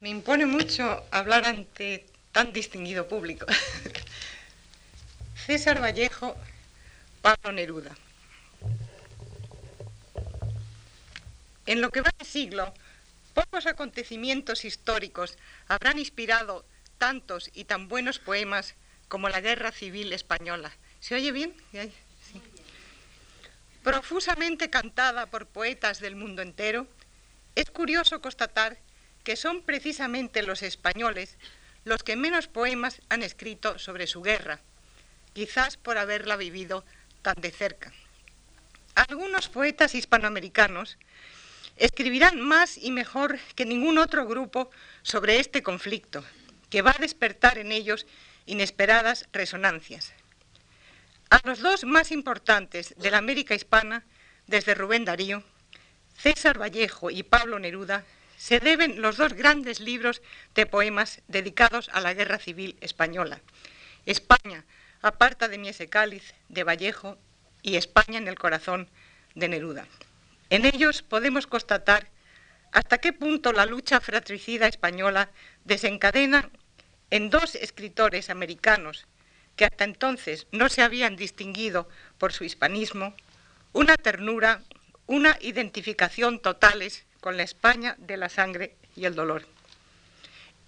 Me impone mucho hablar ante tan distinguido público. César Vallejo, Pablo Neruda. En lo que va de siglo, pocos acontecimientos históricos habrán inspirado tantos y tan buenos poemas como la Guerra Civil Española. ¿Se oye bien? Sí. Profusamente cantada por poetas del mundo entero, es curioso constatar que son precisamente los españoles los que menos poemas han escrito sobre su guerra, quizás por haberla vivido tan de cerca. Algunos poetas hispanoamericanos escribirán más y mejor que ningún otro grupo sobre este conflicto, que va a despertar en ellos inesperadas resonancias. A los dos más importantes de la América hispana, desde Rubén Darío, César Vallejo y Pablo Neruda, se deben los dos grandes libros de poemas dedicados a la Guerra Civil Española. España, aparta de ese cáliz, de Vallejo, y España en el corazón, de Neruda. En ellos podemos constatar hasta qué punto la lucha fratricida española desencadena en dos escritores americanos que hasta entonces no se habían distinguido por su hispanismo, una ternura, una identificación totales con la España de la sangre y el dolor.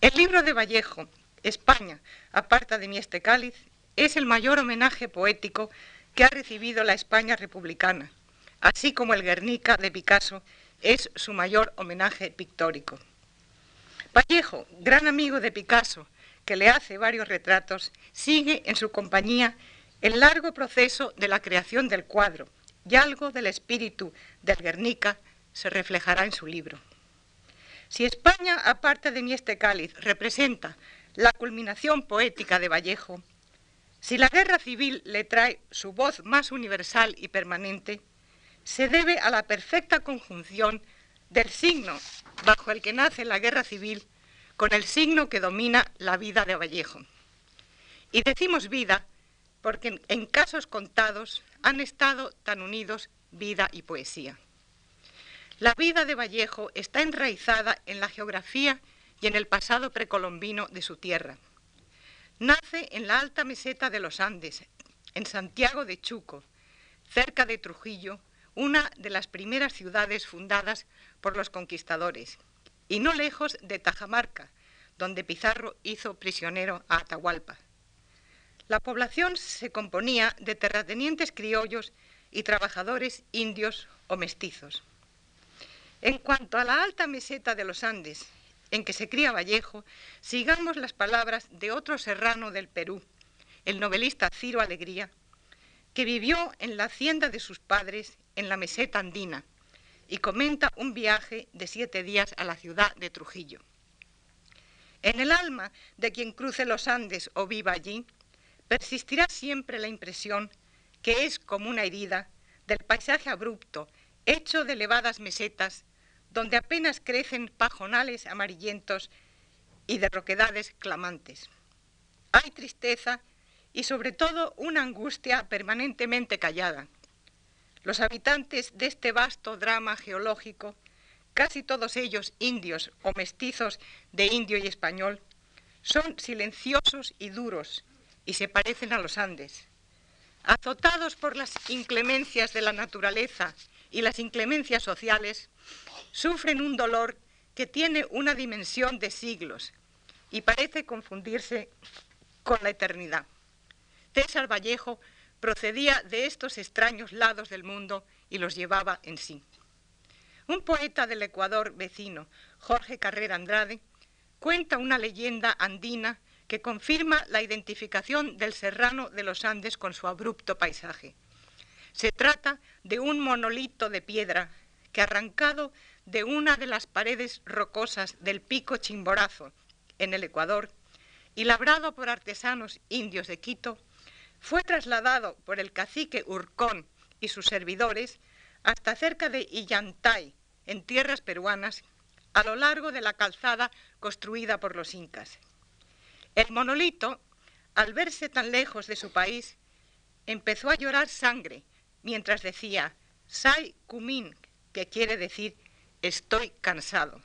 El libro de Vallejo, España, aparta de mí este cáliz, es el mayor homenaje poético que ha recibido la España republicana, así como el Guernica de Picasso es su mayor homenaje pictórico. Vallejo, gran amigo de Picasso, que le hace varios retratos, sigue en su compañía el largo proceso de la creación del cuadro y algo del espíritu del Guernica se reflejará en su libro. Si España, aparte de mí este cáliz, representa la culminación poética de Vallejo, si la guerra civil le trae su voz más universal y permanente, se debe a la perfecta conjunción del signo bajo el que nace la guerra civil con el signo que domina la vida de Vallejo. Y decimos vida porque en casos contados han estado tan unidos vida y poesía. La vida de Vallejo está enraizada en la geografía y en el pasado precolombino de su tierra. Nace en la alta meseta de los Andes, en Santiago de Chuco, cerca de Trujillo, una de las primeras ciudades fundadas por los conquistadores, y no lejos de Tajamarca, donde Pizarro hizo prisionero a Atahualpa. La población se componía de terratenientes criollos y trabajadores indios o mestizos. En cuanto a la alta meseta de los Andes, en que se cría Vallejo, sigamos las palabras de otro serrano del Perú, el novelista Ciro Alegría, que vivió en la hacienda de sus padres en la meseta andina y comenta un viaje de siete días a la ciudad de Trujillo. En el alma de quien cruce los Andes o viva allí, persistirá siempre la impresión que es como una herida del paisaje abrupto, hecho de elevadas mesetas donde apenas crecen pajonales amarillentos y de roquedades clamantes. Hay tristeza y sobre todo una angustia permanentemente callada. Los habitantes de este vasto drama geológico, casi todos ellos indios o mestizos de indio y español, son silenciosos y duros y se parecen a los Andes. Azotados por las inclemencias de la naturaleza y las inclemencias sociales, sufren un dolor que tiene una dimensión de siglos y parece confundirse con la eternidad. César Vallejo procedía de estos extraños lados del mundo y los llevaba en sí. Un poeta del Ecuador vecino, Jorge Carrera Andrade, cuenta una leyenda andina que confirma la identificación del serrano de los Andes con su abrupto paisaje. Se trata de un monolito de piedra que arrancado de una de las paredes rocosas del pico Chimborazo, en el Ecuador, y labrado por artesanos indios de Quito, fue trasladado por el cacique Urcón y sus servidores hasta cerca de Illantay, en tierras peruanas, a lo largo de la calzada construida por los incas. El monolito, al verse tan lejos de su país, empezó a llorar sangre mientras decía Sai Kumin, que quiere decir estoy cansado.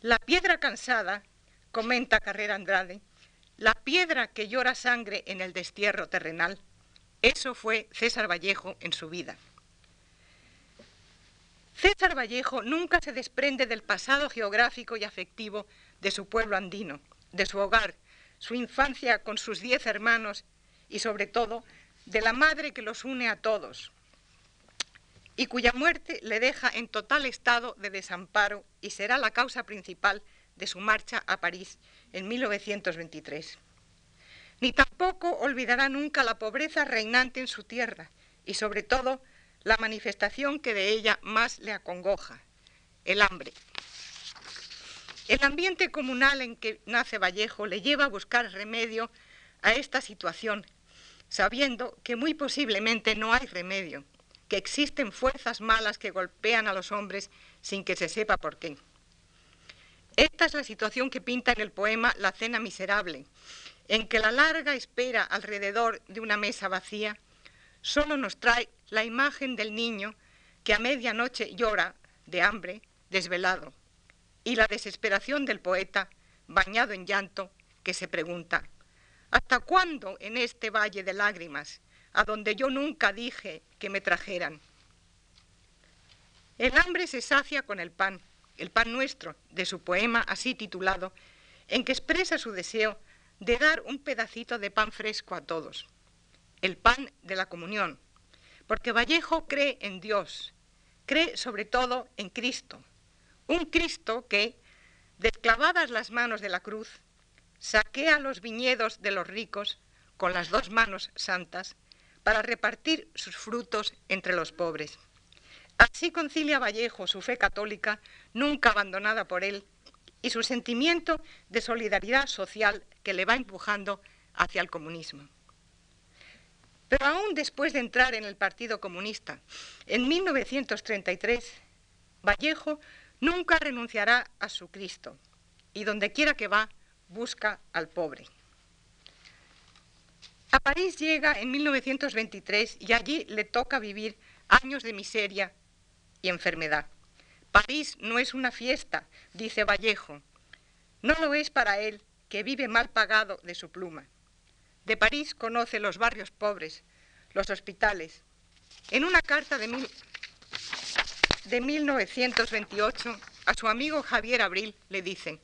La piedra cansada, comenta Carrera Andrade, la piedra que llora sangre en el destierro terrenal, eso fue César Vallejo en su vida. César Vallejo nunca se desprende del pasado geográfico y afectivo de su pueblo andino, de su hogar, su infancia con sus diez hermanos y sobre todo de la madre que los une a todos y cuya muerte le deja en total estado de desamparo y será la causa principal de su marcha a París en 1923. Ni tampoco olvidará nunca la pobreza reinante en su tierra y sobre todo la manifestación que de ella más le acongoja, el hambre. El ambiente comunal en que nace Vallejo le lleva a buscar remedio a esta situación, sabiendo que muy posiblemente no hay remedio, que existen fuerzas malas que golpean a los hombres sin que se sepa por qué. Esta es la situación que pinta en el poema La cena miserable, en que la larga espera alrededor de una mesa vacía solo nos trae la imagen del niño que a medianoche llora de hambre, desvelado, y la desesperación del poeta, bañado en llanto, que se pregunta, ¿hasta cuándo en este valle de lágrimas, a donde yo nunca dije que me trajeran? El hambre se sacia con el pan, el pan nuestro, de su poema así titulado, en que expresa su deseo de dar un pedacito de pan fresco a todos, el pan de la comunión, porque Vallejo cree en Dios, cree sobre todo en Cristo, un Cristo que, desclavadas las manos de la cruz, saquea los viñedos de los ricos con las dos manos santas para repartir sus frutos entre los pobres. Así concilia Vallejo su fe católica, nunca abandonada por él, y su sentimiento de solidaridad social que le va empujando hacia el comunismo. Pero aún después de entrar en el Partido Comunista, en 1933, Vallejo nunca renunciará a su Cristo y donde quiera que va, busca al pobre. A París llega en 1923 y allí le toca vivir años de miseria y enfermedad. París no es una fiesta, dice Vallejo. No lo es para él, que vive mal pagado de su pluma. De París conoce los barrios pobres, los hospitales. En una carta de, de 1928 a su amigo Javier Abril le dicen,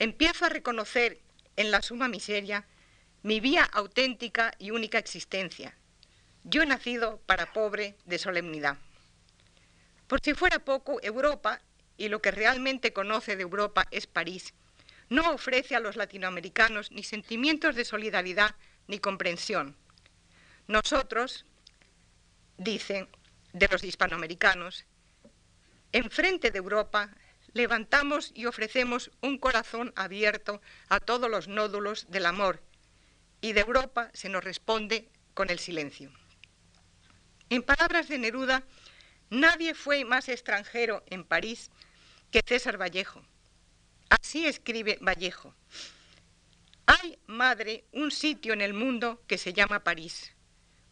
empiezo a reconocer en la suma miseria mi vía auténtica y única existencia. Yo he nacido para pobre de solemnidad. Por si fuera poco, Europa, y lo que realmente conoce de Europa es París, no ofrece a los latinoamericanos ni sentimientos de solidaridad ni comprensión. Nosotros, dicen, de los hispanoamericanos, enfrente de Europa levantamos y ofrecemos un corazón abierto a todos los nódulos del amor y de Europa se nos responde con el silencio. En palabras de Neruda, nadie fue más extranjero en París que César Vallejo. Así escribe Vallejo. Hay, madre, un sitio en el mundo que se llama París,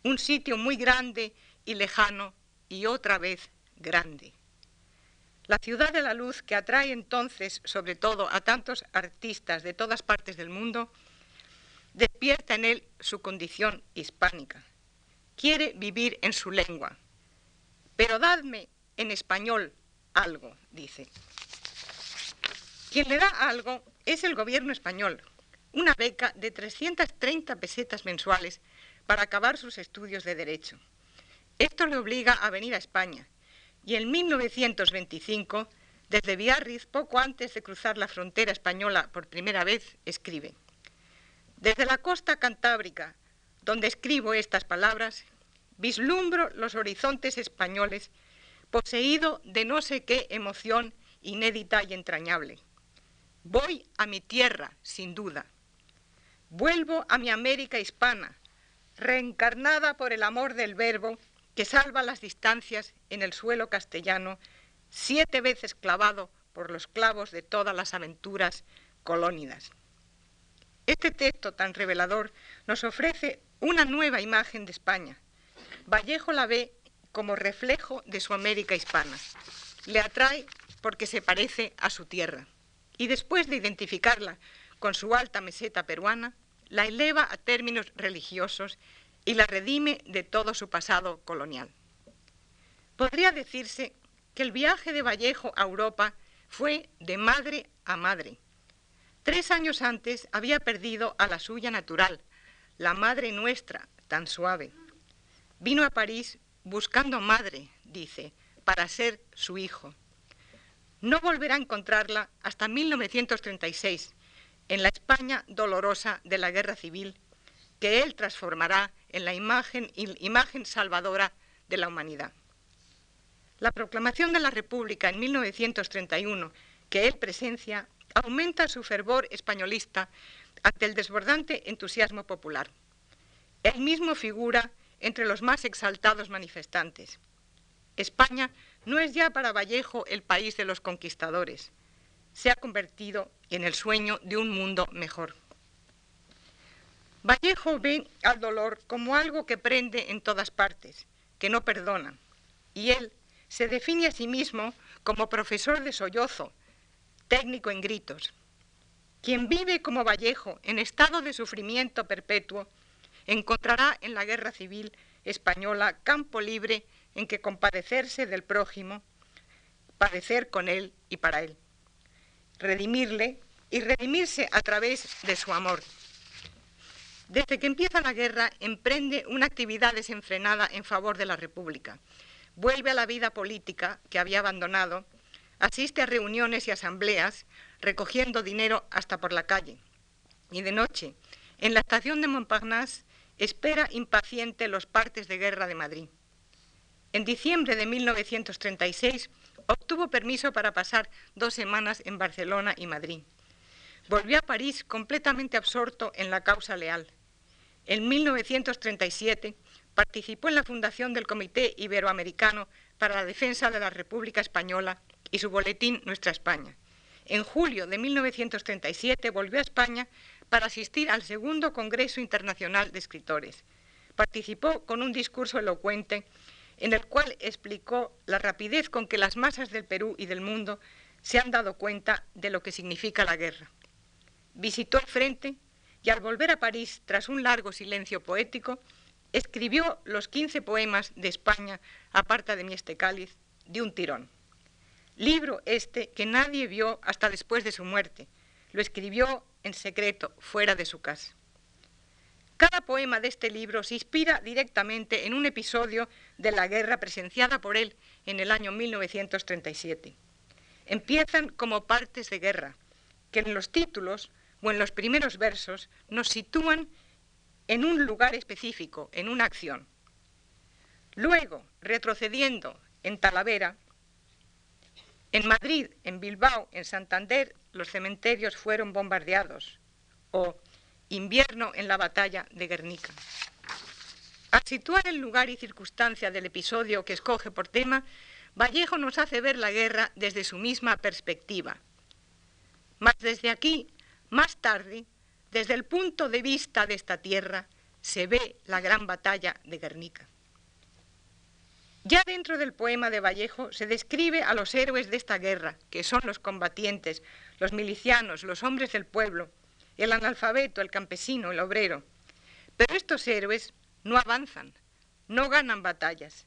un sitio muy grande y lejano y otra vez grande. La ciudad de la luz que atrae entonces sobre todo a tantos artistas de todas partes del mundo despierta en él su condición hispánica. Quiere vivir en su lengua. Pero dadme en español algo, dice. Quien le da algo es el gobierno español, una beca de 330 pesetas mensuales para acabar sus estudios de derecho. Esto le obliga a venir a España y en 1925, desde Biarritz, poco antes de cruzar la frontera española por primera vez, escribe. Desde la costa cantábrica, donde escribo estas palabras, vislumbro los horizontes españoles, poseído de no sé qué emoción inédita y entrañable. Voy a mi tierra, sin duda. Vuelvo a mi América hispana, reencarnada por el amor del verbo que salva las distancias en el suelo castellano, siete veces clavado por los clavos de todas las aventuras colónidas. Este texto tan revelador nos ofrece una nueva imagen de España. Vallejo la ve como reflejo de su América hispana. Le atrae porque se parece a su tierra. y después de identificarla con su alta meseta peruana, la eleva a términos religiosos y la redime de todo su pasado colonial. Podría decirse que el viaje de Vallejo a Europa fue de madre a madre. Tres años antes había perdido a la suya natural, la madre nuestra, tan suave. Vino a París buscando madre, dice, para ser su hijo. No volverá a encontrarla hasta 1936, en la España dolorosa de la guerra civil, que él transformará en la imagen, imagen salvadora de la humanidad. La proclamación de la República en 1931, que él presencia, aumenta su fervor españolista ante el desbordante entusiasmo popular. Él mismo figura entre los más exaltados manifestantes. España no es ya para Vallejo el país de los conquistadores, se ha convertido en el sueño de un mundo mejor. Vallejo ve al dolor como algo que prende en todas partes, que no perdona, y él se define a sí mismo como profesor de sollozo, técnico en gritos. Quien vive como Vallejo en estado de sufrimiento perpetuo, encontrará en la guerra civil española campo libre en que compadecerse del prójimo, padecer con él y para él redimirle y redimirse a través de su amor. Desde que empieza la guerra, emprende una actividad desenfrenada en favor de la República. Vuelve a la vida política que había abandonado, asiste a reuniones y asambleas, recogiendo dinero hasta por la calle. Y de noche, en la estación de Montparnasse, espera impaciente los partes de guerra de Madrid. En diciembre de 1936 Obtuvo permiso para pasar dos semanas en Barcelona y Madrid. Volvió a París completamente absorto en la causa leal. En 1937 participó en la fundación del Comité Iberoamericano para la Defensa de la República Española y su boletín Nuestra España. En julio de 1937 volvió a España para asistir al segundo Congreso Internacional de Escritores. Participó con un discurso elocuente en el cual explicó la rapidez con que las masas del Perú y del mundo se han dado cuenta de lo que significa la guerra. Visitó el frente y al volver a París, tras un largo silencio poético, escribió los 15 poemas de España, aparta de mi este cáliz, de un tirón. Libro este que nadie vio hasta después de su muerte. Lo escribió en secreto, fuera de su casa. Cada poema de este libro se inspira directamente en un episodio de la guerra presenciada por él en el año 1937. Empiezan como partes de guerra, que en los títulos o en los primeros versos nos sitúan en un lugar específico, en una acción. Luego, retrocediendo en Talavera, en Madrid, en Bilbao, en Santander, los cementerios fueron bombardeados. O Invierno en la batalla de Guernica. Al situar el lugar y circunstancia del episodio que escoge por tema, Vallejo nos hace ver la guerra desde su misma perspectiva. Mas desde aquí, más tarde, desde el punto de vista de esta tierra, se ve la gran batalla de Guernica. Ya dentro del poema de Vallejo se describe a los héroes de esta guerra, que son los combatientes, los milicianos, los hombres del pueblo, el analfabeto, el campesino, el obrero. Pero estos héroes no avanzan, no ganan batallas.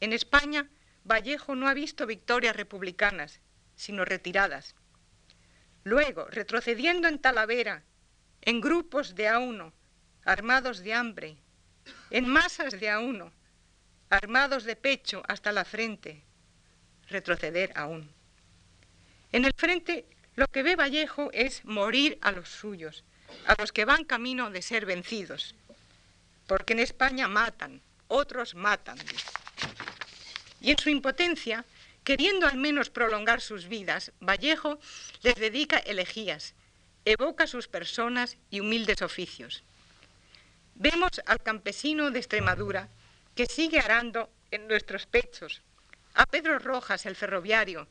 En España, Vallejo no ha visto victorias republicanas, sino retiradas. Luego, retrocediendo en Talavera, en grupos de a uno, armados de hambre, en masas de a uno, armados de pecho hasta la frente, retroceder aún. En el frente lo que ve Vallejo es morir a los suyos, a los que van camino de ser vencidos, porque en España matan, otros matan. Y en su impotencia, queriendo al menos prolongar sus vidas, Vallejo les dedica elegías, evoca sus personas y humildes oficios. Vemos al campesino de Extremadura que sigue arando en nuestros pechos, a Pedro Rojas, el ferroviario,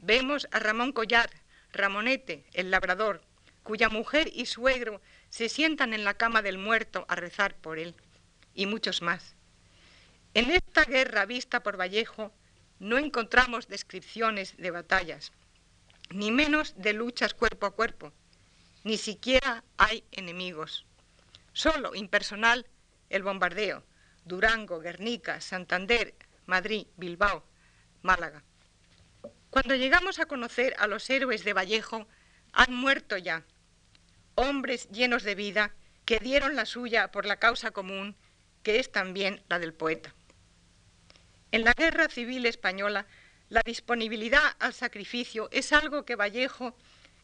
vemos a Ramón Collar, Ramonete, el labrador, cuya mujer y suegro se sientan en la cama del muerto a rezar por él, y muchos más. En esta guerra vista por Vallejo no encontramos descripciones de batallas. ni menos de luchas cuerpo a cuerpo, ni siquiera hay enemigos. Solo impersonal el bombardeo, Durango, Guernica, Santander, Madrid, Bilbao, Málaga. Cuando llegamos a conocer a los héroes de Vallejo, han muerto ya, hombres llenos de vida que dieron la suya por la causa común, que es también la del poeta. En la Guerra Civil Española, la disponibilidad al sacrificio es algo que Vallejo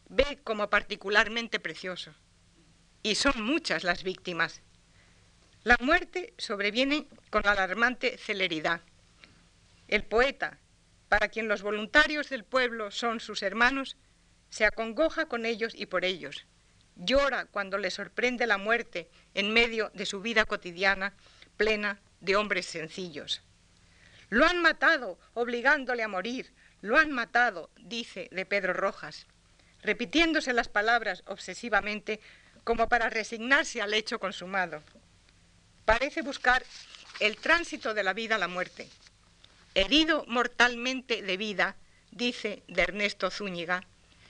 ve como particularmente precioso. Y son muchas las víctimas. La muerte sobreviene con alarmante celeridad. El poeta, para quien los voluntarios del pueblo son sus hermanos, se acongoja con ellos y por ellos. Llora cuando le sorprende la muerte en medio de su vida cotidiana plena de hombres sencillos. Lo han matado, obligándole a morir. Lo han matado, dice de Pedro Rojas, repitiéndose las palabras obsesivamente como para resignarse al hecho consumado parece buscar el tránsito de la vida a la muerte. Herido mortalmente de vida, dice de Ernesto Zúñiga,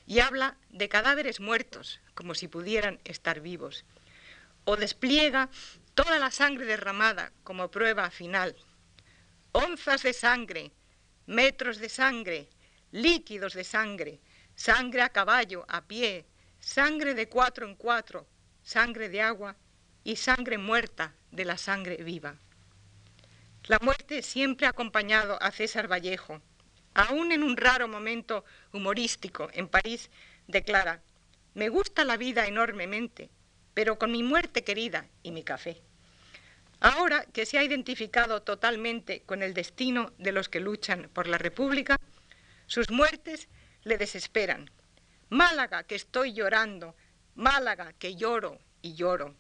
y habla de cadáveres muertos, como si pudieran estar vivos, o despliega toda la sangre derramada como prueba final. Onzas de sangre, metros de sangre, líquidos de sangre, sangre a caballo, a pie, sangre de cuatro en cuatro, sangre de agua y sangre muerta de la sangre viva. La muerte siempre ha acompañado a César Vallejo. Aún en un raro momento humorístico en París, declara, me gusta la vida enormemente, pero con mi muerte querida y mi café. Ahora que se ha identificado totalmente con el destino de los que luchan por la República, sus muertes le desesperan. Málaga, que estoy llorando, Málaga, que lloro y lloro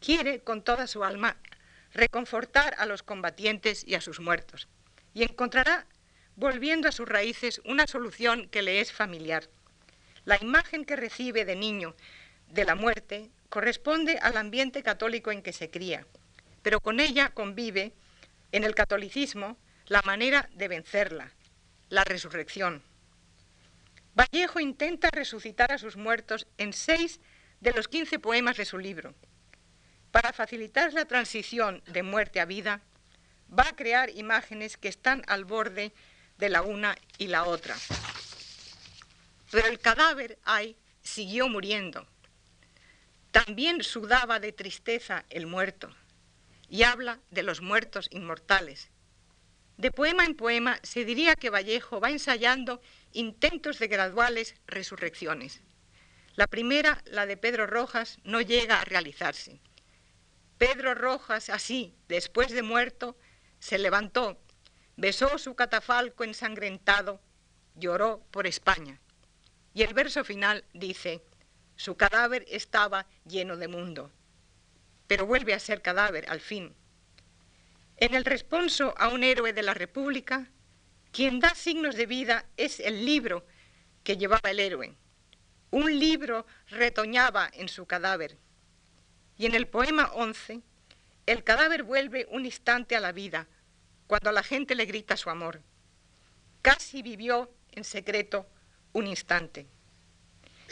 quiere con toda su alma reconfortar a los combatientes y a sus muertos, y encontrará, volviendo a sus raíces, una solución que le es familiar. La imagen que recibe de niño de la muerte corresponde al ambiente católico en que se cría, pero con ella convive en el catolicismo la manera de vencerla, la resurrección. Vallejo intenta resucitar a sus muertos en seis de los quince poemas de su libro, para facilitar la transición de muerte a vida, va a crear imágenes que están al borde de la una y la otra. Pero el cadáver, ay, siguió muriendo. También sudaba de tristeza el muerto y habla de los muertos inmortales. De poema en poema se diría que Vallejo va ensayando intentos de graduales resurrecciones. La primera, la de Pedro Rojas, no llega a realizarse. Pedro Rojas, así, después de muerto, se levantó, besó su catafalco ensangrentado, lloró por España. Y el verso final dice, su cadáver estaba lleno de mundo, pero vuelve a ser cadáver al fin. En el responso a un héroe de la República, quien da signos de vida es el libro que llevaba el héroe. Un libro retoñaba en su cadáver. Y en el poema 11, el cadáver vuelve un instante a la vida, cuando la gente le grita su amor. Casi vivió en secreto un instante.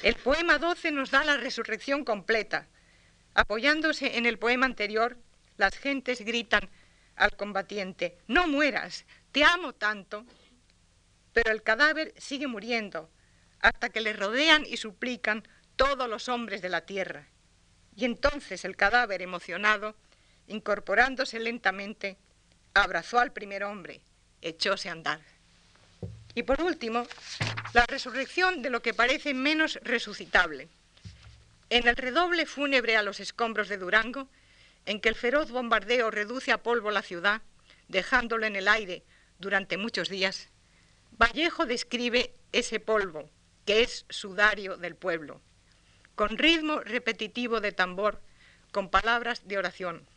El poema 12 nos da la resurrección completa. Apoyándose en el poema anterior, las gentes gritan al combatiente, no mueras, te amo tanto. Pero el cadáver sigue muriendo hasta que le rodean y suplican todos los hombres de la tierra. Y entonces el cadáver, emocionado, incorporándose lentamente, abrazó al primer hombre, echóse a andar. Y por último, la resurrección de lo que parece menos resucitable. En el redoble fúnebre a los escombros de Durango, en que el feroz bombardeo reduce a polvo la ciudad, dejándolo en el aire durante muchos días, Vallejo describe ese polvo, que es sudario del pueblo con ritmo repetitivo de tambor, con palabras de oración.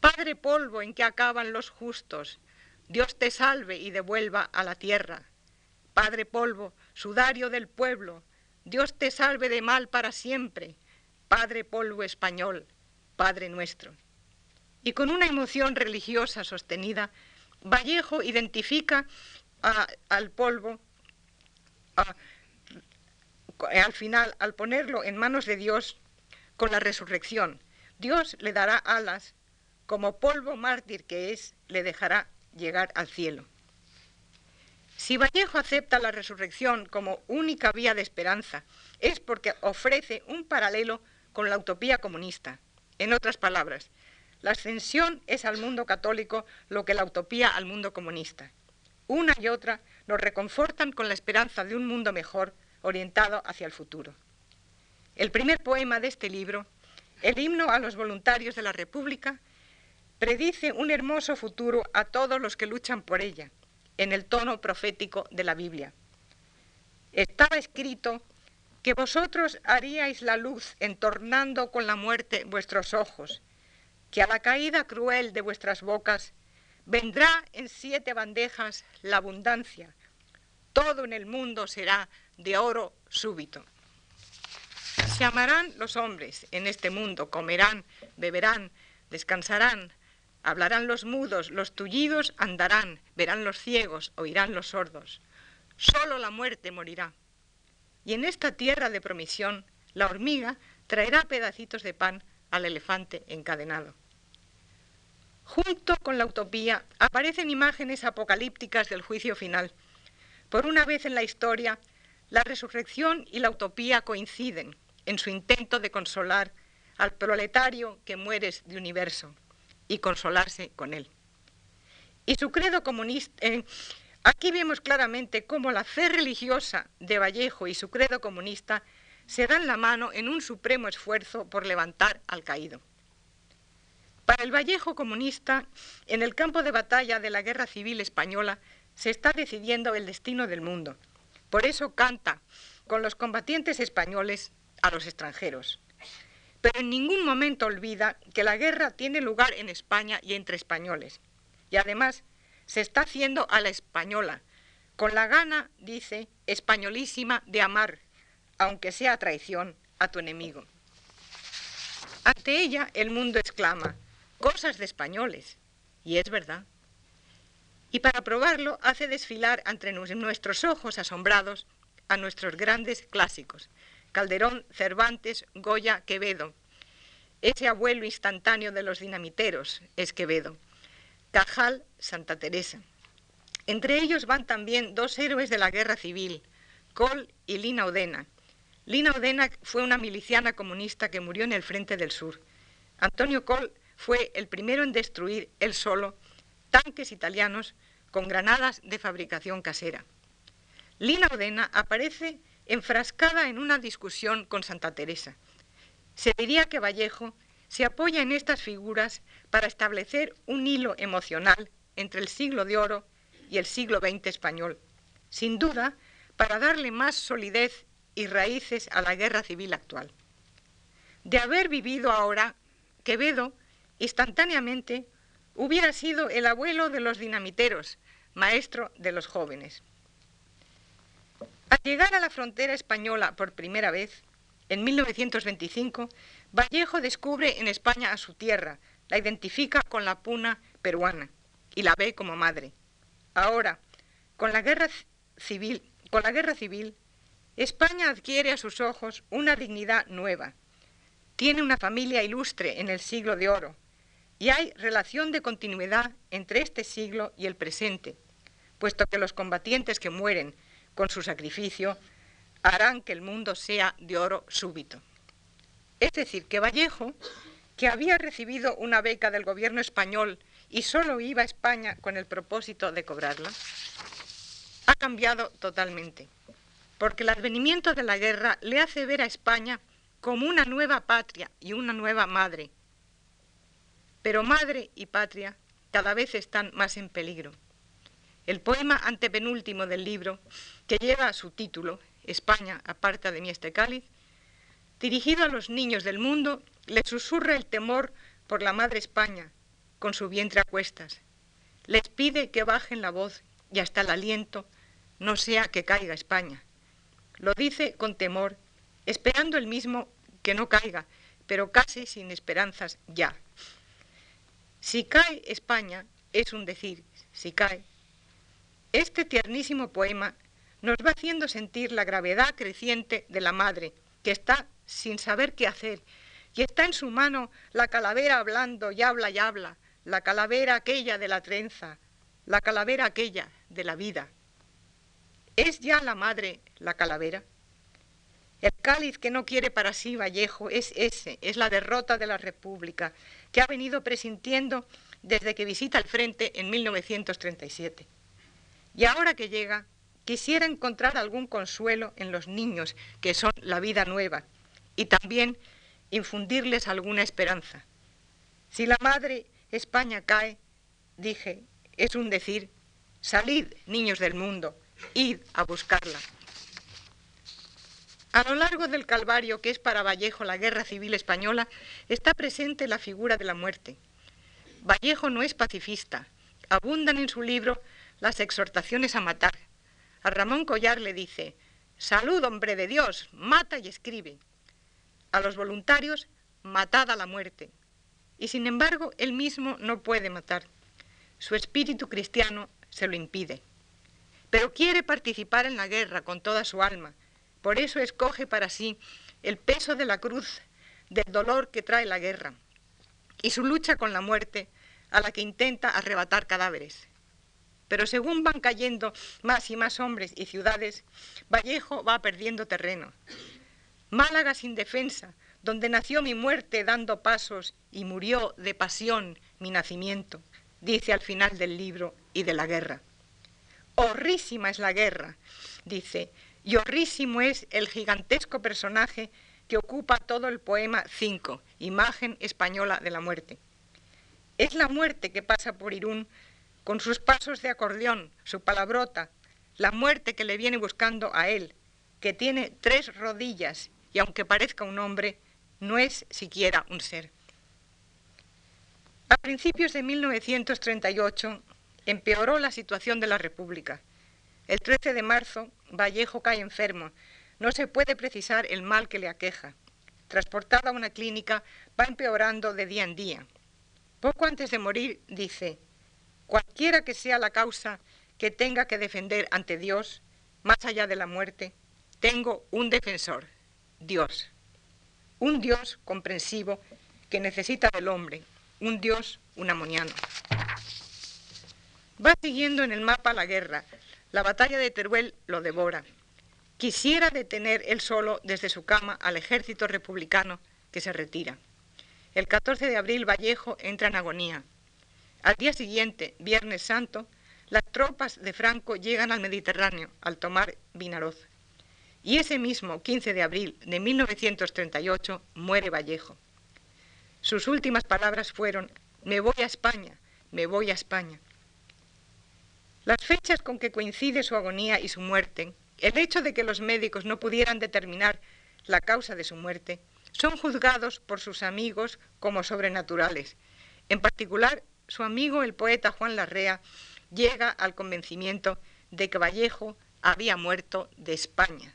Padre polvo en que acaban los justos, Dios te salve y devuelva a la tierra. Padre polvo, sudario del pueblo, Dios te salve de mal para siempre. Padre polvo español, Padre nuestro. Y con una emoción religiosa sostenida, Vallejo identifica al polvo al final, al ponerlo en manos de Dios con la resurrección, Dios le dará alas, como polvo mártir que es, le dejará llegar al cielo. Si Vallejo acepta la resurrección como única vía de esperanza, es porque ofrece un paralelo con la utopía comunista. En otras palabras, la ascensión es al mundo católico lo que la utopía al mundo comunista. Una y otra nos reconfortan con la esperanza de un mundo mejor orientado hacia el futuro. El primer poema de este libro, el himno a los voluntarios de la República, predice un hermoso futuro a todos los que luchan por ella en el tono profético de la Biblia. Estaba escrito que vosotros haríais la luz entornando con la muerte vuestros ojos, que a la caída cruel de vuestras bocas vendrá en siete bandejas la abundancia, todo en el mundo será de oro súbito. Se amarán los hombres en este mundo, comerán, beberán, descansarán, Hablarán los mudos, los tullidos andarán, verán los ciegos, oirán los sordos. Solo la muerte morirá. Y en esta tierra de promisión, la hormiga traerá pedacitos de pan al elefante encadenado. Junto con la utopía aparecen imágenes apocalípticas del juicio final. Por una vez en la historia, la resurrección y la utopía coinciden en su intento de consolar al proletario que mueres de universo y consolarse con él. Y su credo comunista, eh, aquí vemos claramente cómo la fe religiosa de Vallejo y su credo comunista se dan la mano en un supremo esfuerzo por levantar al caído. Para el Vallejo comunista, en el campo de batalla de la Guerra Civil Española, se está decidiendo el destino del mundo. Por eso canta con los combatientes españoles a los extranjeros pero en ningún momento olvida que la guerra tiene lugar en España y entre españoles. Y además se está haciendo a la española, con la gana, dice, españolísima de amar, aunque sea traición, a tu enemigo. Ante ella el mundo exclama, cosas de españoles. Y es verdad. Y para probarlo hace desfilar ante nuestros ojos asombrados a nuestros grandes clásicos, Calderón, Cervantes, Goya, Quevedo. Ese abuelo instantáneo de los dinamiteros es Quevedo. Cajal, Santa Teresa. Entre ellos van también dos héroes de la guerra civil, Col y Lina Odena. Lina Odena fue una miliciana comunista que murió en el frente del sur. Antonio Col fue el primero en destruir, él solo, tanques italianos con granadas de fabricación casera. Lina Odena aparece enfrascada en una discusión con Santa Teresa. Se diría que Vallejo se apoya en estas figuras para establecer un hilo emocional entre el siglo de oro y el siglo XX español, sin duda para darle más solidez y raíces a la guerra civil actual. De haber vivido ahora, Quevedo instantáneamente hubiera sido el abuelo de los dinamiteros, maestro de los jóvenes. Al llegar a la frontera española por primera vez, en 1925, Vallejo descubre en España a su tierra, la identifica con la puna peruana y la ve como madre. Ahora, con la guerra civil, con la guerra civil, España adquiere a sus ojos una dignidad nueva. Tiene una familia ilustre en el siglo de oro y hay relación de continuidad entre este siglo y el presente, puesto que los combatientes que mueren con su sacrificio, harán que el mundo sea de oro súbito. Es decir, que Vallejo, que había recibido una beca del gobierno español y solo iba a España con el propósito de cobrarla, ha cambiado totalmente, porque el advenimiento de la guerra le hace ver a España como una nueva patria y una nueva madre. Pero madre y patria cada vez están más en peligro. El poema antepenúltimo del libro, que lleva su título, España, aparta de mí este cáliz, dirigido a los niños del mundo, le susurra el temor por la madre España, con su vientre a cuestas. Les pide que bajen la voz y hasta el aliento, no sea que caiga España. Lo dice con temor, esperando el mismo que no caiga, pero casi sin esperanzas ya. Si cae España, es un decir, si cae, este tiernísimo poema nos va haciendo sentir la gravedad creciente de la madre, que está sin saber qué hacer, y está en su mano la calavera hablando y habla y habla, la calavera aquella de la trenza, la calavera aquella de la vida. ¿Es ya la madre la calavera? El cáliz que no quiere para sí Vallejo es ese, es la derrota de la República, que ha venido presintiendo desde que visita el frente en 1937. Y ahora que llega, quisiera encontrar algún consuelo en los niños, que son la vida nueva, y también infundirles alguna esperanza. Si la madre España cae, dije, es un decir, salid, niños del mundo, id a buscarla. A lo largo del Calvario, que es para Vallejo la guerra civil española, está presente la figura de la muerte. Vallejo no es pacifista. Abundan en su libro las exhortaciones a matar. A Ramón Collar le dice, Salud, hombre de Dios, mata y escribe. A los voluntarios, matad a la muerte. Y sin embargo, él mismo no puede matar. Su espíritu cristiano se lo impide. Pero quiere participar en la guerra con toda su alma por eso escoge para sí el peso de la cruz, del dolor que trae la guerra y su lucha con la muerte a la que intenta arrebatar cadáveres. Pero según van cayendo más y más hombres y ciudades, Vallejo va perdiendo terreno. Málaga sin defensa, donde nació mi muerte dando pasos y murió de pasión mi nacimiento, dice al final del libro y de la guerra. Horrísima es la guerra, dice, y horrísimo es el gigantesco personaje que ocupa todo el poema 5, imagen española de la muerte. Es la muerte que pasa por Irún con sus pasos de acordeón, su palabrota, la muerte que le viene buscando a él, que tiene tres rodillas y aunque parezca un hombre, no es siquiera un ser. A principios de 1938 empeoró la situación de la República. El 13 de marzo, Vallejo cae enfermo. No se puede precisar el mal que le aqueja. Transportado a una clínica, va empeorando de día en día. Poco antes de morir, dice, cualquiera que sea la causa que tenga que defender ante Dios, más allá de la muerte, tengo un defensor, Dios. Un Dios comprensivo que necesita del hombre, un Dios unamoniano. Va siguiendo en el mapa la guerra, la batalla de Teruel lo devora. Quisiera detener él solo desde su cama al ejército republicano que se retira. El 14 de abril Vallejo entra en agonía. Al día siguiente, Viernes Santo, las tropas de Franco llegan al Mediterráneo al tomar Vinaroz. Y ese mismo 15 de abril de 1938 muere Vallejo. Sus últimas palabras fueron, me voy a España, me voy a España. Las fechas con que coincide su agonía y su muerte, el hecho de que los médicos no pudieran determinar la causa de su muerte, son juzgados por sus amigos como sobrenaturales. En particular, su amigo el poeta Juan Larrea llega al convencimiento de que Vallejo había muerto de España.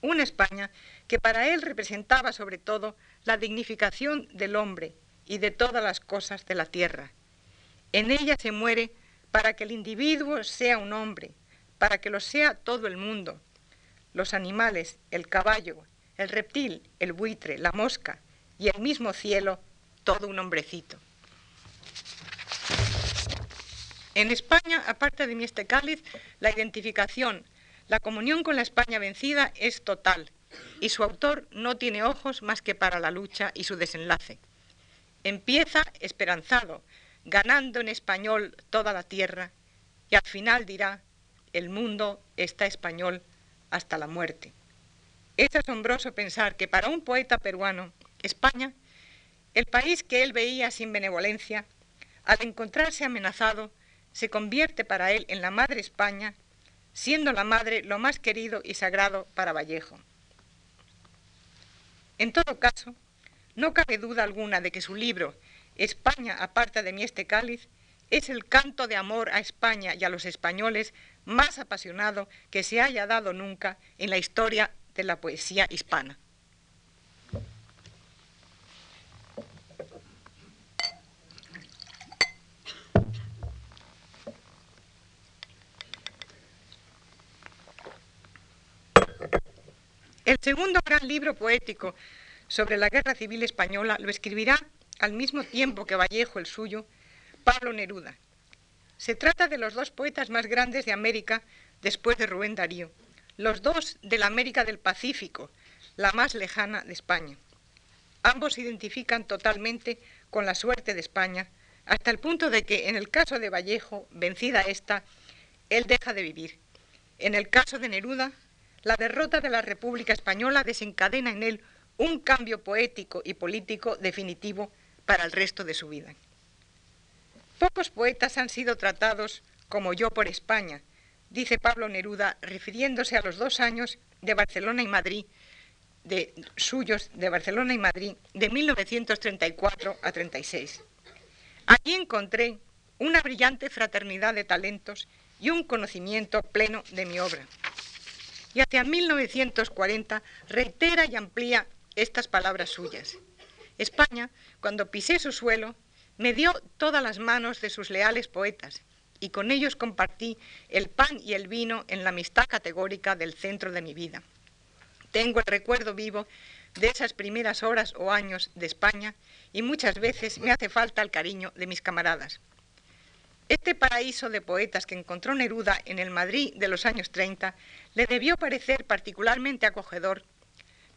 Una España que para él representaba sobre todo la dignificación del hombre y de todas las cosas de la tierra. En ella se muere para que el individuo sea un hombre, para que lo sea todo el mundo, los animales, el caballo, el reptil, el buitre, la mosca y el mismo cielo, todo un hombrecito. En España, aparte de mi este cáliz, la identificación, la comunión con la España vencida es total y su autor no tiene ojos más que para la lucha y su desenlace. Empieza esperanzado, ganando en español toda la tierra, y al final dirá, el mundo está español hasta la muerte. Es asombroso pensar que para un poeta peruano, España, el país que él veía sin benevolencia, al encontrarse amenazado, se convierte para él en la madre España, siendo la madre lo más querido y sagrado para Vallejo. En todo caso, no cabe duda alguna de que su libro España, aparte de mí este cáliz, es el canto de amor a España y a los españoles más apasionado que se haya dado nunca en la historia de la poesía hispana. El segundo gran libro poético sobre la Guerra Civil Española lo escribirá al mismo tiempo que Vallejo el suyo, Pablo Neruda. Se trata de los dos poetas más grandes de América después de Rubén Darío, los dos de la América del Pacífico, la más lejana de España. Ambos se identifican totalmente con la suerte de España, hasta el punto de que en el caso de Vallejo, vencida esta, él deja de vivir. En el caso de Neruda, la derrota de la República Española desencadena en él un cambio poético y político definitivo para el resto de su vida. Pocos poetas han sido tratados como yo por España, dice Pablo Neruda, refiriéndose a los dos años de Barcelona y Madrid, de suyos de Barcelona y Madrid, de 1934 a 36. Allí encontré una brillante fraternidad de talentos y un conocimiento pleno de mi obra. Y hacia 1940 reitera y amplía estas palabras suyas. España, cuando pisé su suelo, me dio todas las manos de sus leales poetas y con ellos compartí el pan y el vino en la amistad categórica del centro de mi vida. Tengo el recuerdo vivo de esas primeras horas o años de España y muchas veces me hace falta el cariño de mis camaradas. Este paraíso de poetas que encontró Neruda en el Madrid de los años 30 le debió parecer particularmente acogedor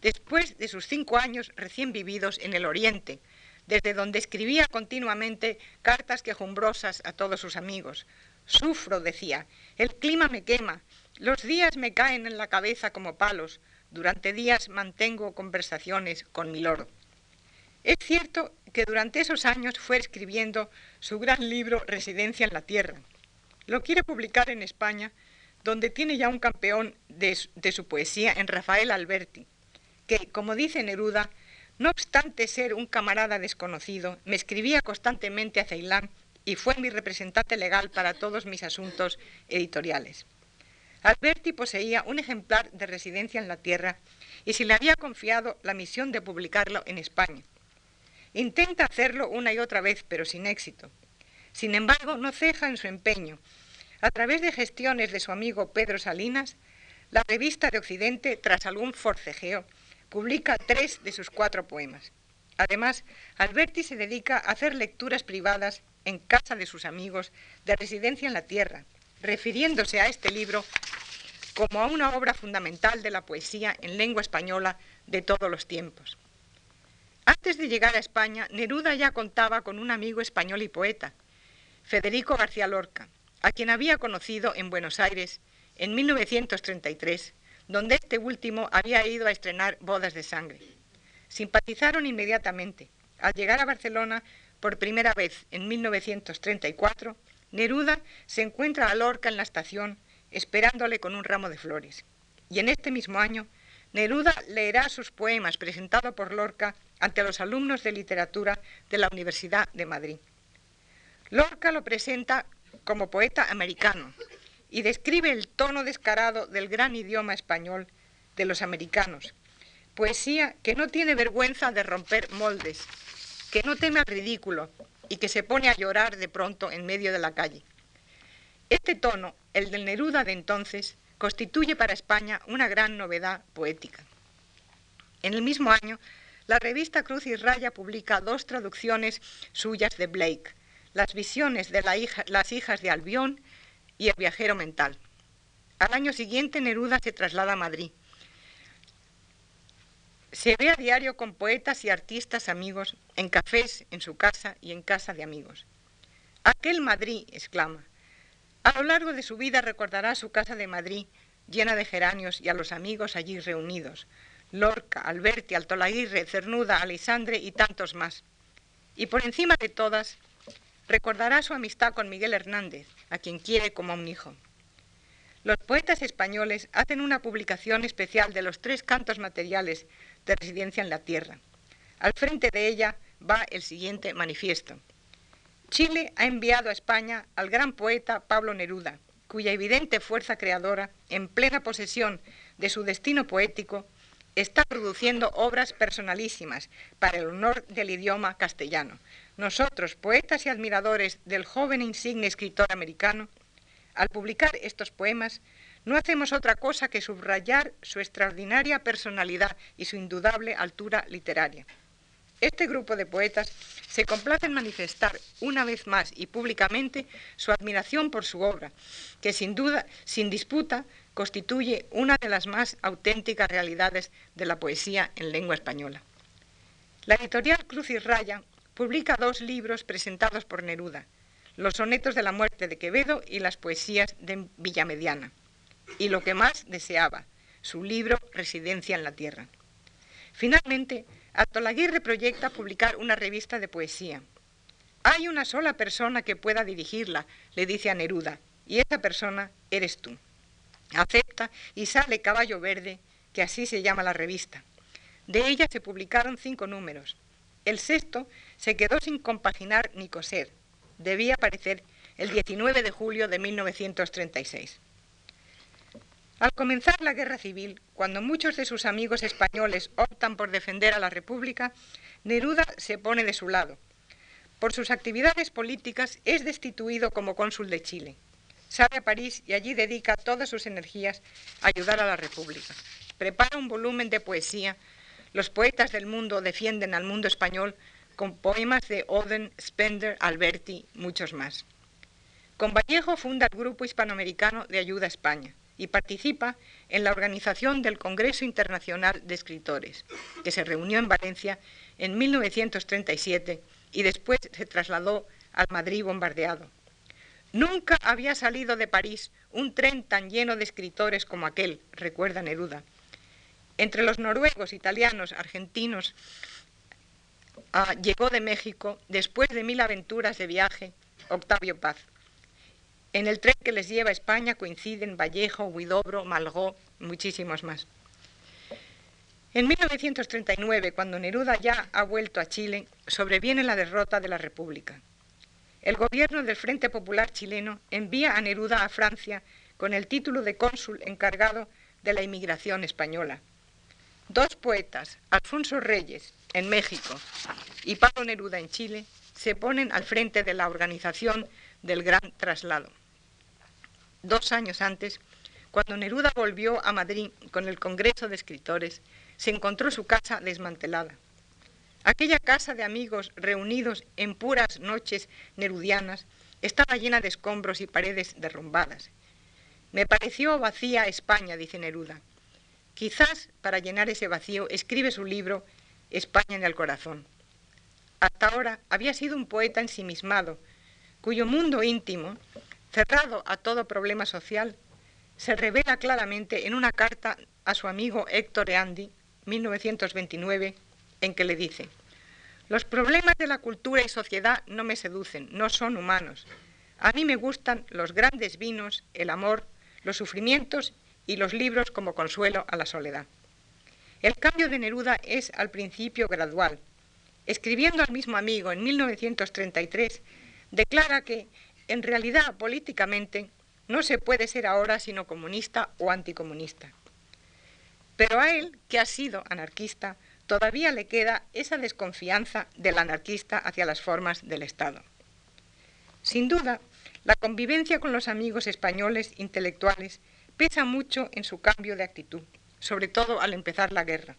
después de sus cinco años recién vividos en el Oriente, desde donde escribía continuamente cartas quejumbrosas a todos sus amigos. Sufro, decía, el clima me quema, los días me caen en la cabeza como palos, durante días mantengo conversaciones con mi loro. Es cierto que durante esos años fue escribiendo su gran libro Residencia en la Tierra. Lo quiere publicar en España, donde tiene ya un campeón de, su poesía en Rafael Alberti, que, como dice Neruda, no obstante ser un camarada desconocido, me escribía constantemente a Ceilán y fue mi representante legal para todos mis asuntos editoriales. Alberti poseía un ejemplar de residencia en la tierra y se le había confiado la misión de publicarlo en España. Intenta hacerlo una y otra vez, pero sin éxito. Sin embargo, no ceja en su empeño. A través de gestiones de su amigo Pedro Salinas, la revista de Occidente, tras algún forcejeo, publica tres de sus cuatro poemas. Además, Alberti se dedica a hacer lecturas privadas en casa de sus amigos de residencia en la tierra, refiriéndose a este libro como a una obra fundamental de la poesía en lengua española de todos los tiempos. Antes de llegar a España, Neruda ya contaba con un amigo español y poeta, Federico García Lorca, a quien había conocido en Buenos Aires en 1933 donde este último había ido a estrenar Bodas de Sangre. Simpatizaron inmediatamente. Al llegar a Barcelona por primera vez en 1934, Neruda se encuentra a Lorca en la estación esperándole con un ramo de flores. Y en este mismo año, Neruda leerá sus poemas presentados por Lorca ante los alumnos de literatura de la Universidad de Madrid. Lorca lo presenta como poeta americano, y describe el tono descarado del gran idioma español de los americanos. Poesía que no tiene vergüenza de romper moldes, que no teme al ridículo y que se pone a llorar de pronto en medio de la calle. Este tono, el del Neruda de entonces, constituye para España una gran novedad poética. En el mismo año, la revista Cruz y Raya publica dos traducciones suyas de Blake, Las visiones de las hijas de Albión y El viajero mental. Al año siguiente Neruda se traslada a Madrid. Se ve a diario con poetas y artistas amigos en cafés, en su casa y en casa de amigos. Aquel Madrid, exclama. A lo largo de su vida recordará su casa de Madrid, llena de geranios y a los amigos allí reunidos. Lorca, Alberti, Altolaguirre, Cernuda, Alisandre y tantos más. Y por encima de todas, recordará su amistad con Miguel Hernández, a quien quiere como a un hijo. Los poetas españoles hacen una publicación especial de los tres cantos materiales de residencia en la tierra. Al frente de ella va el siguiente manifiesto. Chile ha enviado a España al gran poeta Pablo Neruda, cuya evidente fuerza creadora, en plena posesión de su destino poético, está produciendo obras personalísimas para el honor del idioma castellano, nosotros, poetas y admiradores del joven e insigne escritor americano, al publicar estos poemas, no hacemos otra cosa que subrayar su extraordinaria personalidad y su indudable altura literaria. Este grupo de poetas se complace en manifestar una vez más y públicamente su admiración por su obra, que sin duda, sin disputa, constituye una de las más auténticas realidades de la poesía en lengua española. La editorial Cruz y Raya publica dos libros presentados por Neruda, Los sonetos de la muerte de Quevedo y las poesías de Villamediana, y lo que más deseaba, su libro Residencia en la Tierra. Finalmente, Atolaguirre proyecta publicar una revista de poesía. Hay una sola persona que pueda dirigirla, le dice a Neruda, y esa persona eres tú. Acepta y sale Caballo Verde, que así se llama la revista. De ella se publicaron cinco números. El sexto se quedó sin compaginar ni coser. Debía aparecer el 19 de julio de 1936. Al comenzar la guerra civil, cuando muchos de sus amigos españoles optan por defender a la República, Neruda se pone de su lado. Por sus actividades políticas es destituido como cónsul de Chile. Sale a París y allí dedica todas sus energías a ayudar a la República. Prepara un volumen de poesía. Los poetas del mundo defienden al mundo español con poemas de Oden, Spender, Alberti, muchos más. Con Vallejo funda el Grupo Hispanoamericano de Ayuda a España y participa en la organización del Congreso Internacional de Escritores, que se reunió en Valencia en 1937 y después se trasladó al Madrid bombardeado. Nunca había salido de París un tren tan lleno de escritores como aquel, recuerda Neruda. Entre los noruegos, italianos, argentinos, ah, llegó de México, después de mil aventuras de viaje, Octavio Paz. En el tren que les lleva a España coinciden Vallejo, Huidobro, Malgó, muchísimos más. En 1939, cuando Neruda ya ha vuelto a Chile, sobreviene la derrota de la República. El gobierno del Frente Popular chileno envía a Neruda a Francia con el título de cónsul encargado de la inmigración española. Dos poetas, Alfonso Reyes en México y Pablo Neruda en Chile, se ponen al frente de la organización del Gran Traslado dos años antes, cuando Neruda volvió a Madrid con el Congreso de Escritores, se encontró su casa desmantelada. Aquella casa de amigos reunidos en puras noches nerudianas estaba llena de escombros y paredes derrumbadas. Me pareció vacía España, dice Neruda. Quizás para llenar ese vacío escribe su libro España en el corazón. Hasta ahora había sido un poeta ensimismado, cuyo mundo íntimo cerrado a todo problema social, se revela claramente en una carta a su amigo Héctor Eandi, 1929, en que le dice, los problemas de la cultura y sociedad no me seducen, no son humanos. A mí me gustan los grandes vinos, el amor, los sufrimientos y los libros como consuelo a la soledad. El cambio de Neruda es al principio gradual. Escribiendo al mismo amigo en 1933, declara que en realidad, políticamente, no se puede ser ahora sino comunista o anticomunista. Pero a él, que ha sido anarquista, todavía le queda esa desconfianza del anarquista hacia las formas del Estado. Sin duda, la convivencia con los amigos españoles intelectuales pesa mucho en su cambio de actitud, sobre todo al empezar la guerra.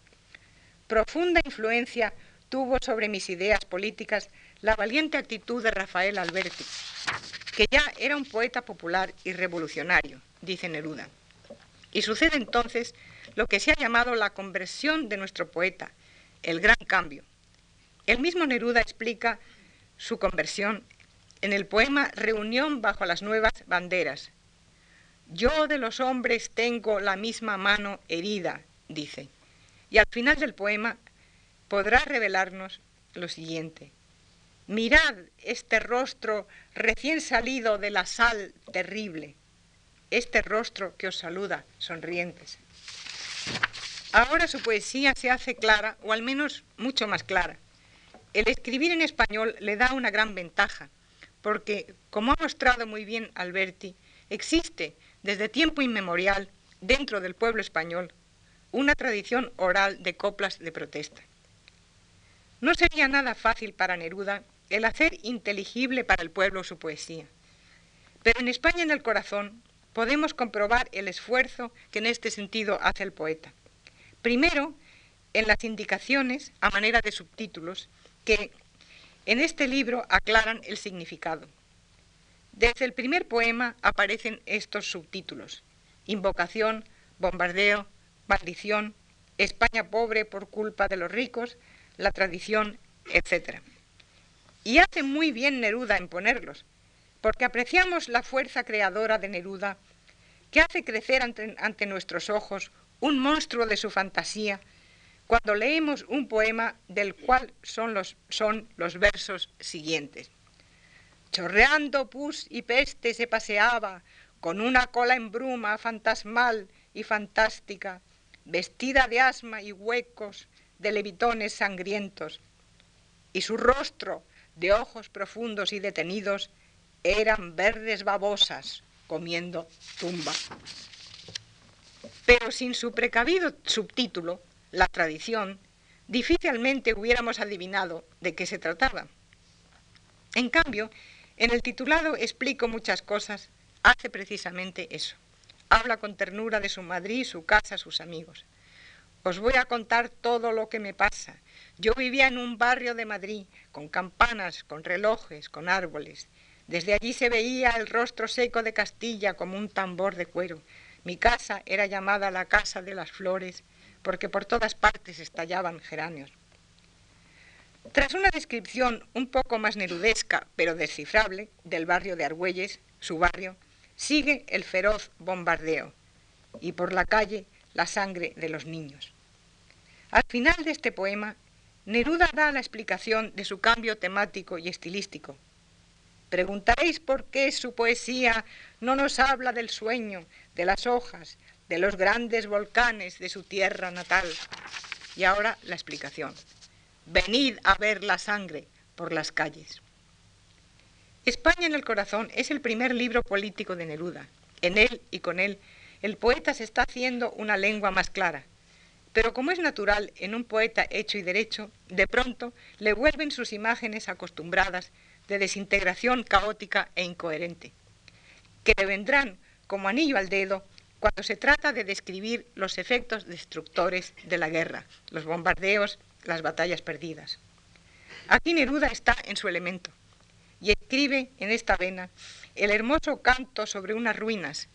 Profunda influencia tuvo sobre mis ideas políticas la valiente actitud de Rafael Alberti, que ya era un poeta popular y revolucionario, dice Neruda. Y sucede entonces lo que se ha llamado la conversión de nuestro poeta, el gran cambio. El mismo Neruda explica su conversión en el poema Reunión bajo las nuevas banderas. Yo de los hombres tengo la misma mano herida, dice. Y al final del poema podrá revelarnos lo siguiente. Mirad este rostro recién salido de la sal terrible, este rostro que os saluda, sonrientes. Ahora su poesía se hace clara, o al menos mucho más clara. El escribir en español le da una gran ventaja, porque, como ha mostrado muy bien Alberti, existe desde tiempo inmemorial, dentro del pueblo español, una tradición oral de coplas de protesta. No sería nada fácil para Neruda el hacer inteligible para el pueblo su poesía. Pero en España en el corazón, podemos comprobar el esfuerzo que en este sentido hace el poeta. Primero, en las indicaciones a manera de subtítulos que en este libro aclaran el significado. Desde el primer poema aparecen estos subtítulos. Invocación, bombardeo, maldición, España pobre por culpa de los ricos, la tradición, etc. Y hace muy bien Neruda en ponerlos, porque apreciamos la fuerza creadora de Neruda, que hace crecer ante, nuestros ojos un monstruo de su fantasía, cuando leemos un poema del cual son los, son los versos siguientes. Chorreando pus y peste se paseaba, con una cola en bruma fantasmal y fantástica, vestida de asma y huecos, de levitones sangrientos, y su rostro, de ojos profundos y detenidos, eran verdes babosas comiendo tumba. Pero sin su precavido subtítulo, La tradición, difícilmente hubiéramos adivinado de qué se trataba. En cambio, en el titulado explico muchas cosas, hace precisamente eso. Habla con ternura de su Madrid, su casa, sus amigos. Os voy a contar todo lo que me pasa. Yo vivía en un barrio de Madrid, con campanas, con relojes, con árboles. Desde allí se veía el rostro seco de Castilla como un tambor de cuero. Mi casa era llamada la Casa de las Flores, porque por todas partes estallaban geranios. Tras una descripción un poco más nerudesca, pero descifrable, del barrio de Argüelles, su barrio, sigue el feroz bombardeo y por la calle la sangre de los niños. Al final de este poema, Neruda da la explicación de su cambio temático y estilístico. Preguntaréis por qué su poesía no nos habla del sueño, de las hojas, de los grandes volcanes de su tierra natal. Y ahora la explicación. Venid a ver la sangre por las calles. España en el corazón es el primer libro político de Neruda. En él y con él, el poeta se está haciendo una lengua más clara. Pero como es natural en un poeta hecho y derecho, de pronto le vuelven sus imágenes acostumbradas de desintegración caótica e incoherente, que le vendrán como anillo al dedo cuando se trata de describir los efectos destructores de la guerra, los bombardeos, las batallas perdidas. Aquí Neruda está en su elemento y escribe en esta vena el hermoso canto sobre unas ruinas,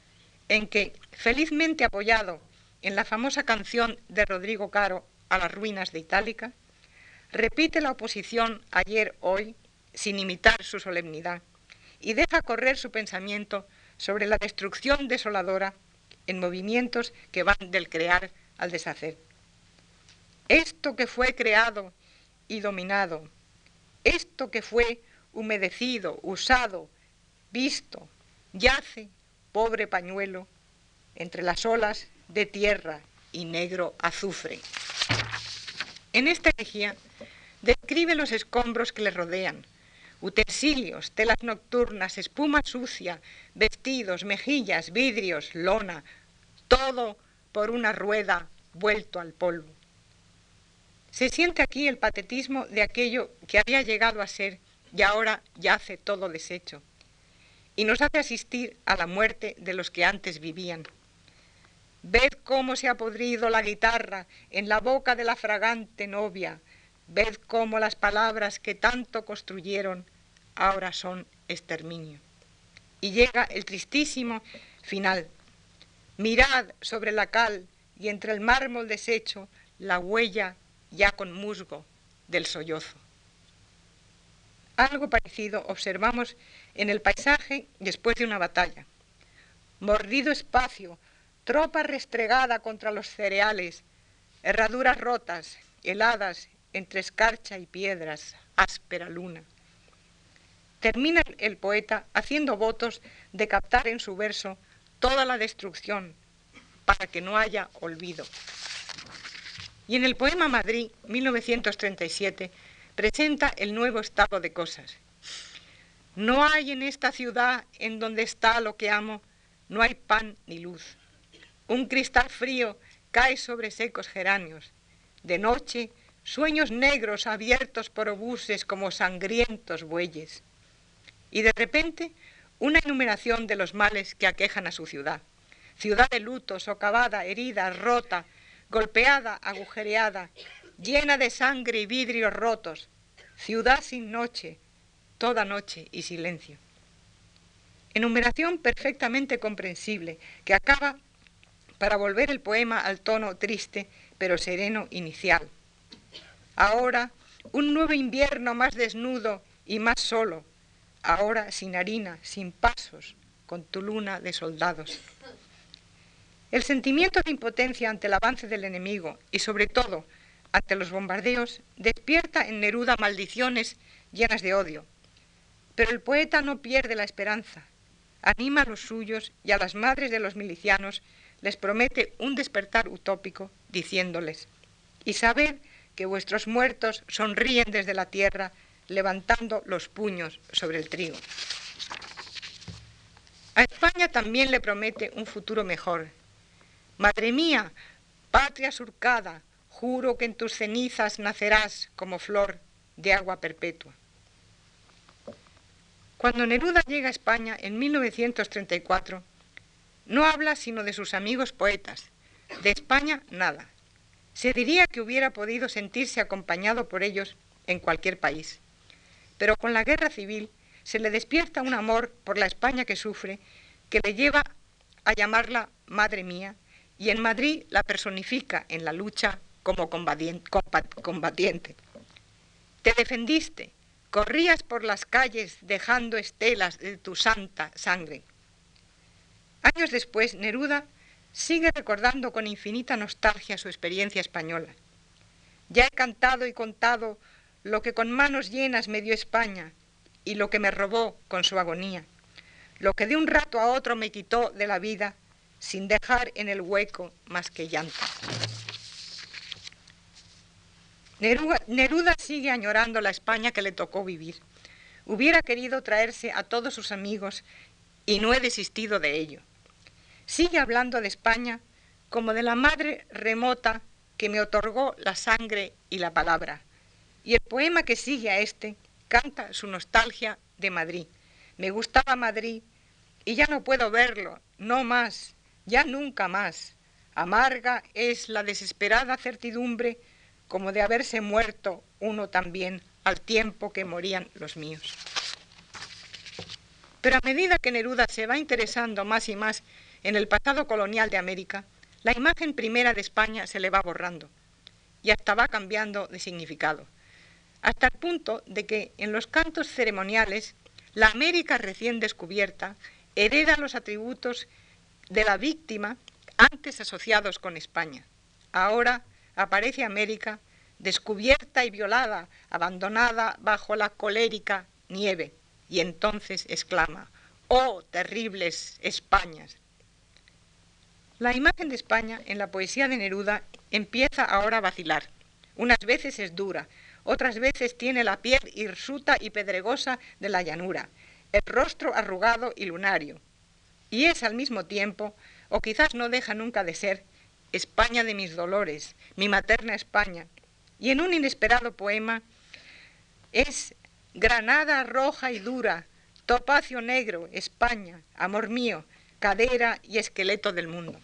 en que, felizmente apoyado en la famosa canción de Rodrigo Caro a las ruinas de Itálica, repite la oposición ayer, hoy, sin imitar su solemnidad, y deja correr su pensamiento sobre la destrucción desoladora en movimientos que van del crear al deshacer. Esto que fue creado y dominado, esto que fue humedecido, usado, visto, yace, pobre pañuelo, entre las olas de tierra y negro azufre. En esta elegía describe los escombros que le rodean, utensilios, telas nocturnas, espuma sucia, vestidos, mejillas, vidrios, lona, todo por una rueda vuelto al polvo. Se siente aquí el patetismo de aquello que había llegado a ser y ahora yace todo deshecho, y nos hace asistir a la muerte de los que antes vivían. Ved cómo se ha podrido la guitarra en la boca de la fragante novia, ved cómo las palabras que tanto construyeron ahora son exterminio. Y llega el tristísimo final. Mirad sobre la cal y entre el mármol deshecho la huella ya con musgo del sollozo. Algo parecido observamos en el paisaje después de una batalla. Mordido espacio, tropa restregada contra los cereales, herraduras rotas, heladas entre escarcha y piedras, áspera luna. Termina el poeta haciendo votos de captar en su verso toda la destrucción para que no haya olvido. Y en el poema Madrid, 1937, presenta el nuevo estado de cosas. No hay en esta ciudad en donde está lo que amo, no hay pan ni luz. Un cristal frío cae sobre secos geranios. De noche, sueños negros abiertos por obuses como sangrientos bueyes. Y de repente, una enumeración de los males que aquejan a su ciudad. Ciudad de luto, socavada, herida, rota, golpeada, agujereada, llena de sangre y vidrios rotos, ciudad sin noche, toda noche y silencio. Enumeración perfectamente comprensible que acaba para volver el poema al tono triste pero sereno inicial. Ahora un nuevo invierno más desnudo y más solo, ahora sin harina, sin pasos, con tu luna de soldados. El sentimiento de impotencia ante el avance del enemigo y sobre todo ante los bombardeos despierta en Neruda maldiciones llenas de odio. Pero el poeta no pierde la esperanza, anima a los suyos y a las madres de los milicianos les promete un despertar utópico diciéndoles, y sabed que vuestros muertos sonríen desde la tierra levantando los puños sobre el trigo. A España también le promete un futuro mejor. Madre mía, patria surcada, juro que en tus cenizas nacerás como flor de agua perpetua. Cuando Neruda llega a España en 1934, no habla sino de sus amigos poetas, de España nada. Se diría que hubiera podido sentirse acompañado por ellos en cualquier país. Pero con la guerra civil se le despierta un amor por la España que sufre que le lleva a llamarla Madre mía y en Madrid la personifica en la lucha como combatiente. Te defendiste, corrías por las calles dejando estelas de tu santa sangre. Años después, Neruda sigue recordando con infinita nostalgia su experiencia española. Ya he cantado y contado lo que con manos llenas me dio España y lo que me robó con su agonía, lo que de un rato a otro me quitó de la vida sin dejar en el hueco más que llanto. Neruda, sigue añorando la España que le tocó vivir. Hubiera querido traerse a todos sus amigos y no he desistido de ello. Sigue hablando de España como de la madre remota que me otorgó la sangre y la palabra. Y el poema que sigue a este canta su nostalgia de Madrid. Me gustaba Madrid y ya no puedo verlo, no más, ya nunca más. Amarga es la desesperada certidumbre como de haberse muerto uno también al tiempo que morían los míos. Pero a medida que Neruda se va interesando más y más en el pasado colonial de América, la imagen primera de España se le va borrando y hasta va cambiando de significado, hasta el punto de que en los cantos ceremoniales la América recién descubierta hereda los atributos de la víctima antes asociados con España. Ahora aparece América descubierta y violada, abandonada bajo la colérica nieve, y entonces exclama, ¡Oh, terribles Españas! La imagen de España en la poesía de Neruda empieza ahora a vacilar. Unas veces es dura, otras veces tiene la piel hirsuta y pedregosa de la llanura, el rostro arrugado y lunario. Y es al mismo tiempo, o quizás no deja nunca de ser, España de mis dolores, mi materna España. Y en un inesperado poema es Granada roja y dura, topacio negro, España, amor mío, cadera y esqueleto del mundo.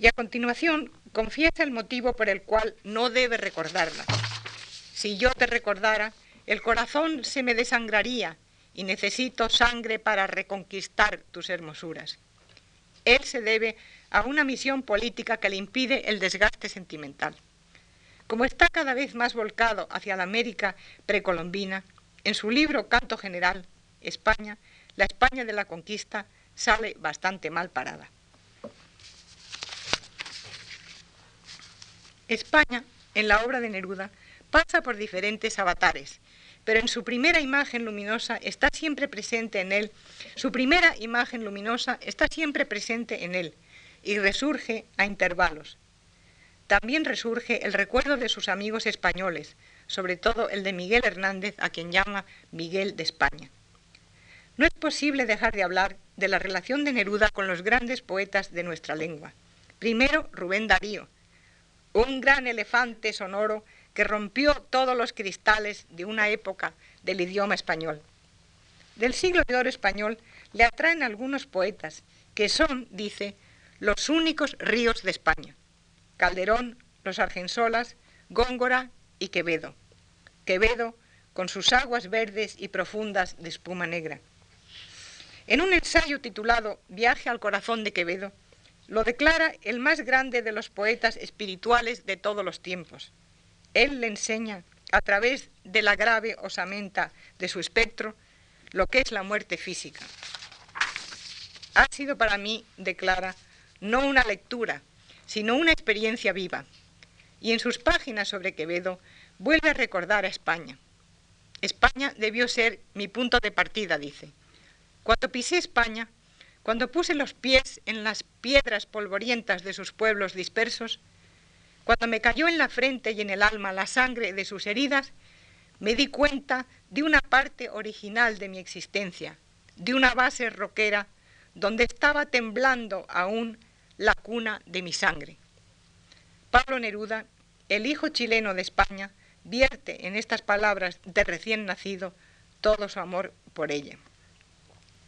Y a continuación confiesa el motivo por el cual no debe recordarla. Si yo te recordara, el corazón se me desangraría y necesito sangre para reconquistar tus hermosuras. Él se debe a una misión política que le impide el desgaste sentimental. Como está cada vez más volcado hacia la América precolombina, en su libro Canto General, España, la España de la conquista, sale bastante mal parada. España, en la obra de Neruda, pasa por diferentes avatares, pero en su primera imagen luminosa está siempre presente en él, su primera imagen luminosa está siempre presente en él, y resurge a intervalos. También resurge el recuerdo de sus amigos españoles, sobre todo el de Miguel Hernández, a quien llama Miguel de España. No es posible dejar de hablar de la relación de Neruda con los grandes poetas de nuestra lengua. Primero, Rubén Darío, un gran elefante sonoro que rompió todos los cristales de una época del idioma español. del siglo de oro español le atraen algunos poetas, que son, dice, los únicos ríos de España. Calderón, los Argensolas, Góngora y Quevedo. Quevedo, con sus aguas verdes y profundas de espuma negra. En un ensayo titulado Viaje al corazón de Quevedo, lo declara el más grande de los poetas espirituales de todos los tiempos. Él le enseña, a través de la grave osamenta de su espectro, lo que es la muerte física. Ha sido para mí, declara, no una lectura, sino una experiencia viva. Y en sus páginas sobre Quevedo vuelve a recordar a España. España debió ser mi punto de partida, dice. Cuando pisé España, cuando puse los pies en las piedras polvorientas de sus pueblos dispersos, cuando me cayó en la frente y en el alma la sangre de sus heridas, me di cuenta de una parte original de mi existencia, de una base roquera donde estaba temblando aún la cuna de mi sangre. Pablo Neruda, el hijo chileno de España, vierte en estas palabras de recién nacido todo su amor por ella.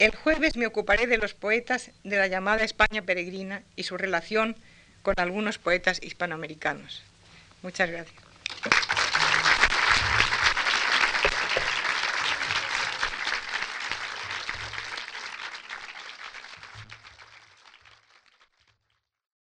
El jueves me ocuparé de los poetas de la llamada España peregrina y su relación con algunos poetas hispanoamericanos. Muchas gracias.